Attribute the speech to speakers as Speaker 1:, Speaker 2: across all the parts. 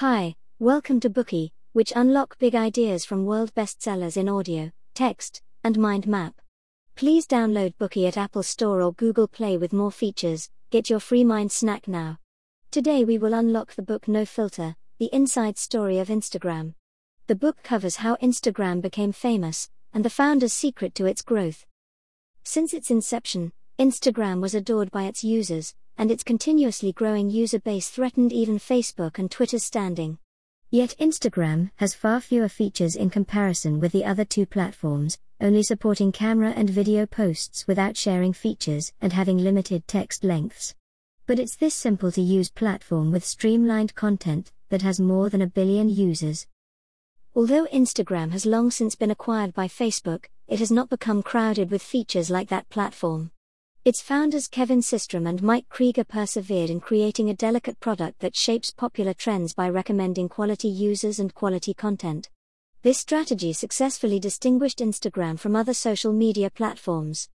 Speaker 1: Hi, welcome to Bookey, which unlock big ideas from world bestsellers in audio, text, and mind map. Please download Bookey at Apple Store or Google Play with more features. Get your free mind snack now. Today we will unlock the book No Filter: The Inside Story of Instagram. The book covers how Instagram became famous and the founder's secret to its growth. Since its inception, Instagram was adored by its users, and its continuously growing user base threatened even Facebook and Twitter's standing. Yet Instagram has far fewer features in comparison with the other two platforms, only supporting camera and video posts without sharing features and having limited text lengths. But it's this simple to use platform with streamlined content that has more than a billion users. Although Instagram has long since been acquired by Facebook, it has not become crowded with features like that platform. Its founders Kevin Systrom and Mike Krieger persevered in creating a delicate product that shapes popular trends by recommending quality users and quality content. This strategy successfully distinguished Instagram from other social media platforms.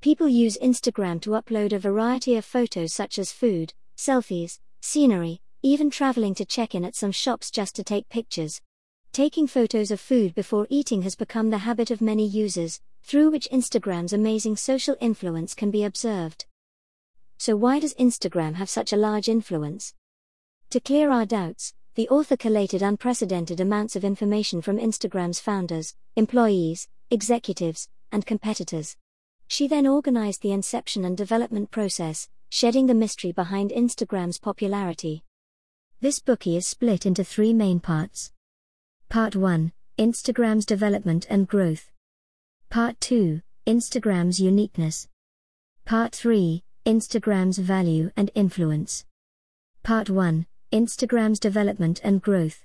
Speaker 1: People use Instagram to upload a variety of photos such as food, selfies, scenery, even traveling to check in at some shops just to take pictures. Taking photos of food before eating has become the habit of many users, through which Instagram's amazing social influence can be observed. So, why does Instagram have such a large influence? To clear our doubts, the author collated unprecedented amounts of information from Instagram's founders, employees, executives, and competitors. She then organized the inception and development process, shedding the mystery behind Instagram's popularity. This Bookey is split into three main parts. Part 1 Instagram's development and growth. Part 2 Instagram's uniqueness. Part 3 Instagram's value and influence. Part 1 Instagram's development and growth.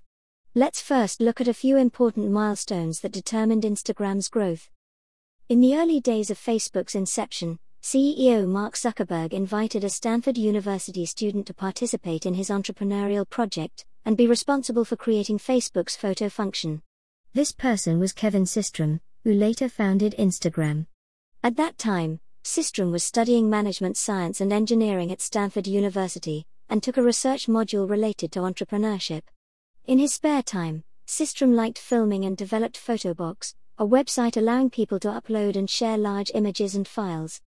Speaker 1: Let's first look at a few important milestones that determined Instagram's growth. In the early days of Facebook's inception, CEO Mark Zuckerberg invited a Stanford University student to participate in his entrepreneurial project and be responsible for creating Facebook's photo function. This person was Kevin Systrom, who later founded Instagram. At that time, Systrom was studying management science and engineering at Stanford University, and took a research module related to entrepreneurship. In his spare time, Systrom liked filming and developed Photobox, a website allowing people to upload and share large images and files.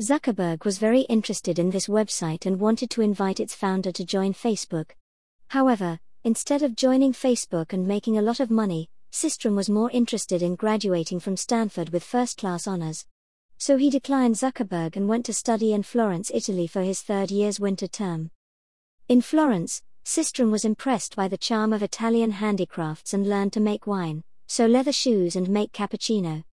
Speaker 1: Zuckerberg was very interested in this website and wanted to invite its founder to join Facebook. However, instead of joining Facebook and making a lot of money, Systrom was more interested in graduating from Stanford with first class honors. So he declined Zuckerberg and went to study in Florence, Italy for his third year's winter term. In Florence, Systrom was impressed by the charm of Italian handicrafts and learned to make wine, sew leather shoes, and make cappuccino.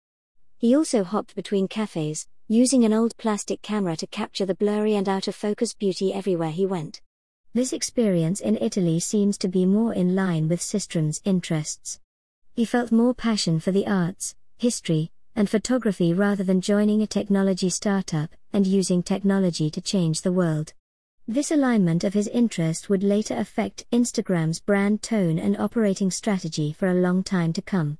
Speaker 1: He also hopped between cafes, using an old plastic camera to capture the blurry and out of focus beauty everywhere he went. This experience in Italy seems to be more in line with Systrom's interests. He felt more passion for the arts, history, and photography rather than joining a technology startup and using technology to change the world. This alignment of his interest would later affect Instagram's brand tone and operating strategy for a long time to come.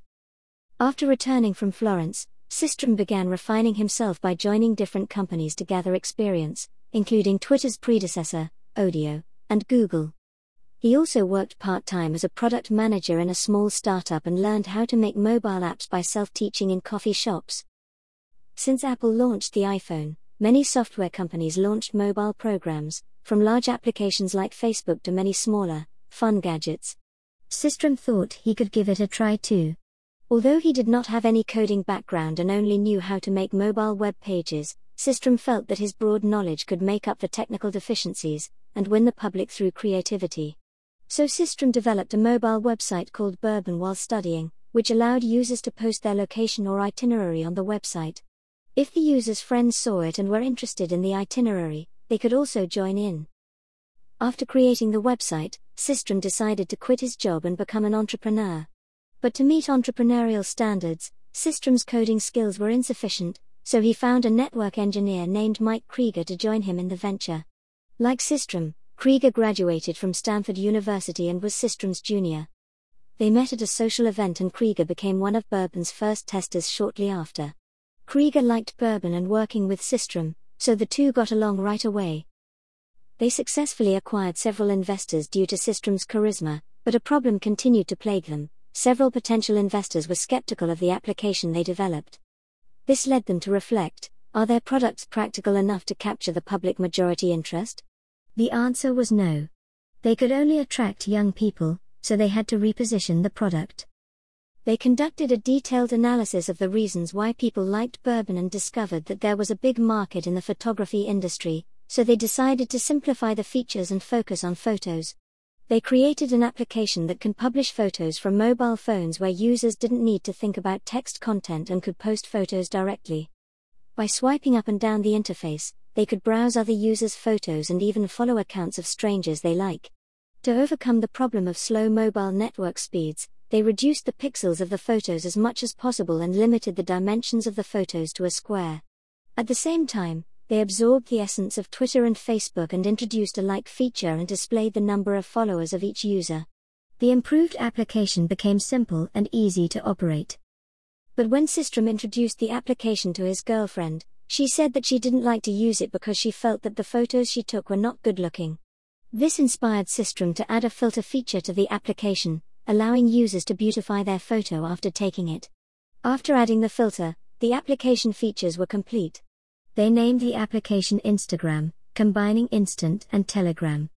Speaker 1: After returning from Florence, Systrom began refining himself by joining different companies to gather experience, including Twitter's predecessor, Odeo, and Google. He also worked part time as a product manager in a small startup and learned how to make mobile apps by self teaching in coffee shops. Since Apple launched the iPhone, many software companies launched mobile programs, from large applications like Facebook to many smaller, fun gadgets. Systrom thought he could give it a try too. Although he did not have any coding background and only knew how to make mobile web pages, Systrom felt that his broad knowledge could make up for technical deficiencies and win the public through creativity. So Systrom developed a mobile website called Burbn while studying, which allowed users to post their location or itinerary on the website. If the user's friends saw it and were interested in the itinerary, they could also join in. After creating the website, Systrom decided to quit his job and become an entrepreneur. But to meet entrepreneurial standards, Systrom's coding skills were insufficient, so he found a network engineer named Mike Krieger to join him in the venture. Like Systrom, Krieger graduated from Stanford University and was Systrom's junior. They met at a social event and Krieger became one of Burbn's first testers shortly after. Krieger liked Burbn and working with Systrom, so the two got along right away. They successfully acquired several investors due to Systrom's charisma, But a problem continued to plague them. Several potential investors were skeptical of the application they developed. This led them to reflect are their products practical enough to capture the public majority interest? The answer was no. They could only attract young people, so they had to reposition the product. They conducted a detailed analysis of the reasons why people liked Burbn and discovered that there was a big market in the photography industry, so they decided to simplify the features and focus on photos. They created an application that can publish photos from mobile phones where users didn't need to think about text content and could post photos directly. By swiping up and down the interface, they could browse other users' photos and even follow accounts of strangers they like. To overcome the problem of slow mobile network speeds, they reduced the pixels of the photos as much as possible and limited the dimensions of the photos to a square. At the same time, they absorbed the essence of Twitter and Facebook and introduced a like feature and displayed the number of followers of each user. The improved application became simple and easy to operate. But when Systrom introduced the application to his girlfriend, she said that she didn't like to use it because she felt that the photos she took were not good looking. This inspired Systrom to add a filter feature to the application, allowing users to beautify their photo after taking it. After adding the filter, the application features were complete. They named the application Instagram, combining Instant and Telegram.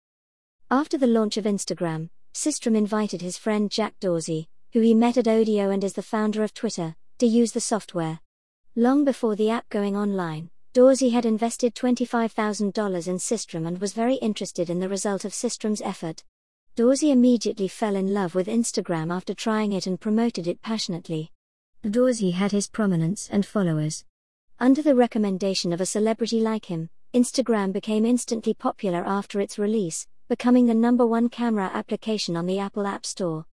Speaker 1: After the launch of Instagram, Systrom invited his friend Jack Dorsey, who he met at Odeo and is the founder of Twitter, to use the software. Long before the app going online, Dorsey had invested $25,000 in Systrom and was very interested in the result of Systrom's effort. Dorsey immediately fell in love with Instagram after trying it and promoted it passionately. Dorsey had his prominence and followers. Under the recommendation of a celebrity like him, Instagram became instantly popular after its release, becoming the number one camera application on the Apple App Store.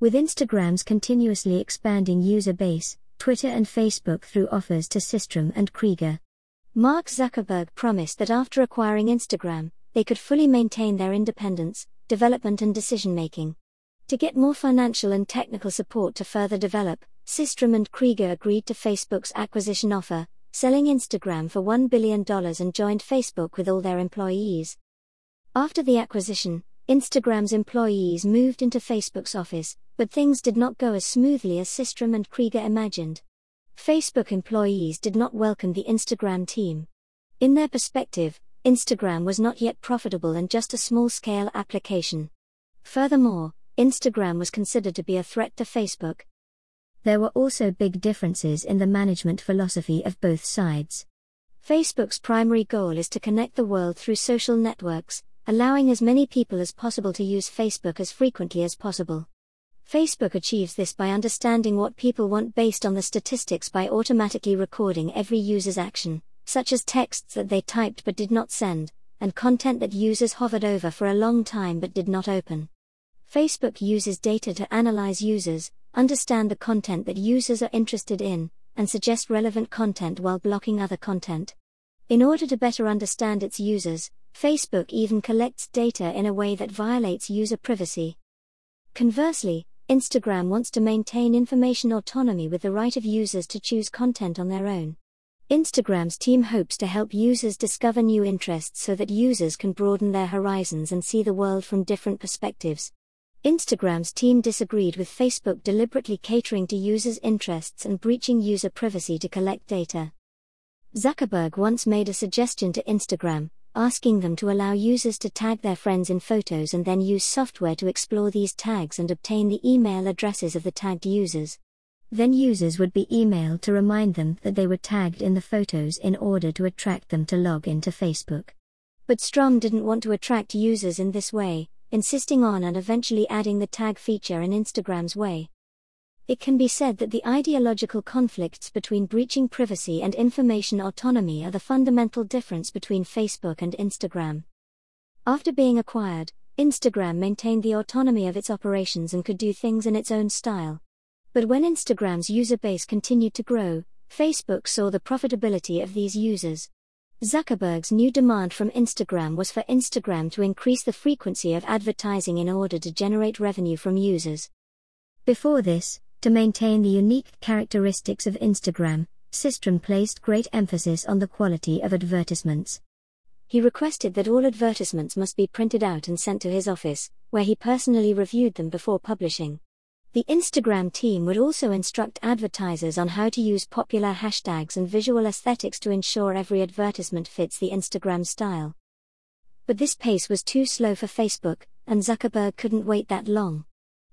Speaker 1: With Instagram's continuously expanding user base, Twitter and Facebook threw offers to Systrom and Krieger. Mark Zuckerberg promised that after acquiring Instagram, they could fully maintain their independence, development, and decision making. To get more financial and technical support to further develop, Systrom and Krieger agreed to Facebook's acquisition offer, selling Instagram for $1 billion and joined Facebook with all their employees. After the acquisition, Instagram's employees moved into Facebook's office, but things did not go as smoothly as Systrom and Krieger imagined. Facebook employees did not welcome the Instagram team. In their perspective, Instagram was not yet profitable and just a small scale application. Furthermore, Instagram was considered to be a threat to Facebook. There were also big differences in the management philosophy of both sides. Facebook's primary goal is to connect the world through social networks, allowing as many people as possible to use Facebook as frequently as possible. Facebook achieves this by understanding what people want based on the statistics by automatically recording every user's action, such as texts that they typed but did not send, and content that users hovered over for a long time but did not open. Facebook uses data to analyze users, understand the content that users are interested in, and suggest relevant content while blocking other content. In order to better understand its users, Facebook even collects data in a way that violates user privacy. Conversely, Instagram wants to maintain information autonomy with the right of users to choose content on their own. Instagram's team hopes to help users discover new interests so that users can broaden their horizons and see the world from different perspectives. Instagram's team disagreed with Facebook deliberately catering to users' interests and breaching user privacy to collect data. Zuckerberg once made a suggestion to Instagram, asking them to allow users to tag their friends in photos and then use software to explore these tags and obtain the email addresses of the tagged users. Then users would be emailed to remind them that they were tagged in the photos in order to attract them to log into Facebook. But Systrom didn't want to attract users in this way, insisting on and eventually adding the tag feature in Instagram's way. It can be said that the ideological conflicts between breaching privacy and information autonomy are the fundamental difference between Facebook and Instagram. After being acquired, Instagram maintained the autonomy of its operations and could do things in its own style. But when Instagram's user base continued to grow, Facebook saw the profitability of these users. Zuckerberg's new demand from Instagram was for Instagram to increase the frequency of advertising in order to generate revenue from users. Before this, to maintain the unique characteristics of Instagram, Systrom placed great emphasis on the quality of advertisements. He requested that all advertisements must be printed out and sent to his office, where he personally reviewed them before publishing. The Instagram team would also instruct advertisers on how to use popular hashtags and visual aesthetics to ensure every advertisement fits the Instagram style. But this pace was too slow for Facebook, and Zuckerberg couldn't wait that long.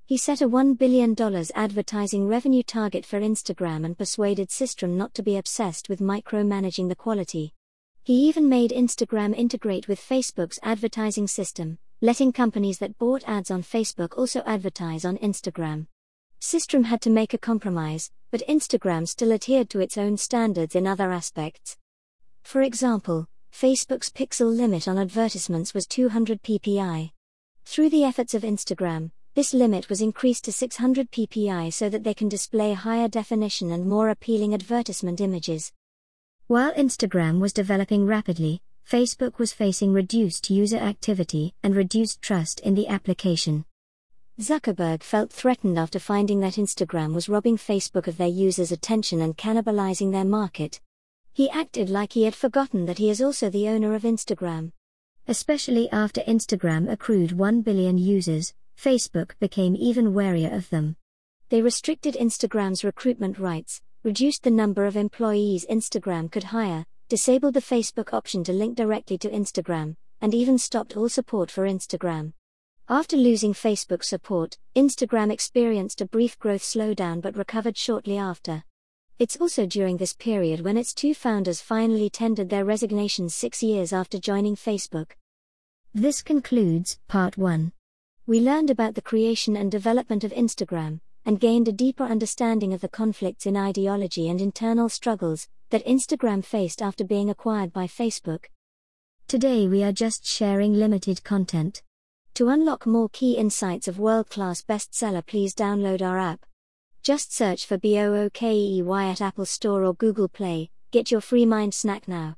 Speaker 1: He set a $1 billion advertising revenue target for Instagram and persuaded Systrom not to be obsessed with micromanaging the quality. He even made Instagram integrate with Facebook's advertising system, letting companies that bought ads on Facebook also advertise on Instagram. Systrom had to make a compromise, but Instagram still adhered to its own standards in other aspects. For example, Facebook's pixel limit on advertisements was 200 ppi. Through the efforts of Instagram, this limit was increased to 600 ppi so that they can display higher definition and more appealing advertisement images. While Instagram was developing rapidly, Facebook was facing reduced user activity and reduced trust in the application. Zuckerberg felt threatened after finding that Instagram was robbing Facebook of their users' attention and cannibalizing their market. He acted like he had forgotten that he is also the owner of Instagram. Especially after Instagram accrued 1 billion users, Facebook became even warier of them. They restricted Instagram's recruitment rights, reduced the number of employees Instagram could hire, disabled the Facebook option to link directly to Instagram, and even stopped all support for Instagram. After losing Facebook support, Instagram experienced a brief growth slowdown but recovered shortly after. It's also during this period when its two founders finally tendered their resignations six years after joining Facebook. This concludes Part 1. We learned about the creation and development of Instagram, and gained a deeper understanding of the conflicts in ideology and internal struggles that Instagram faced after being acquired by Facebook. Today we are just sharing limited content. To unlock more key insights of world class bestseller, please download our app. Just search for BOOKEY at Apple Store or Google Play, get your free mind snack now.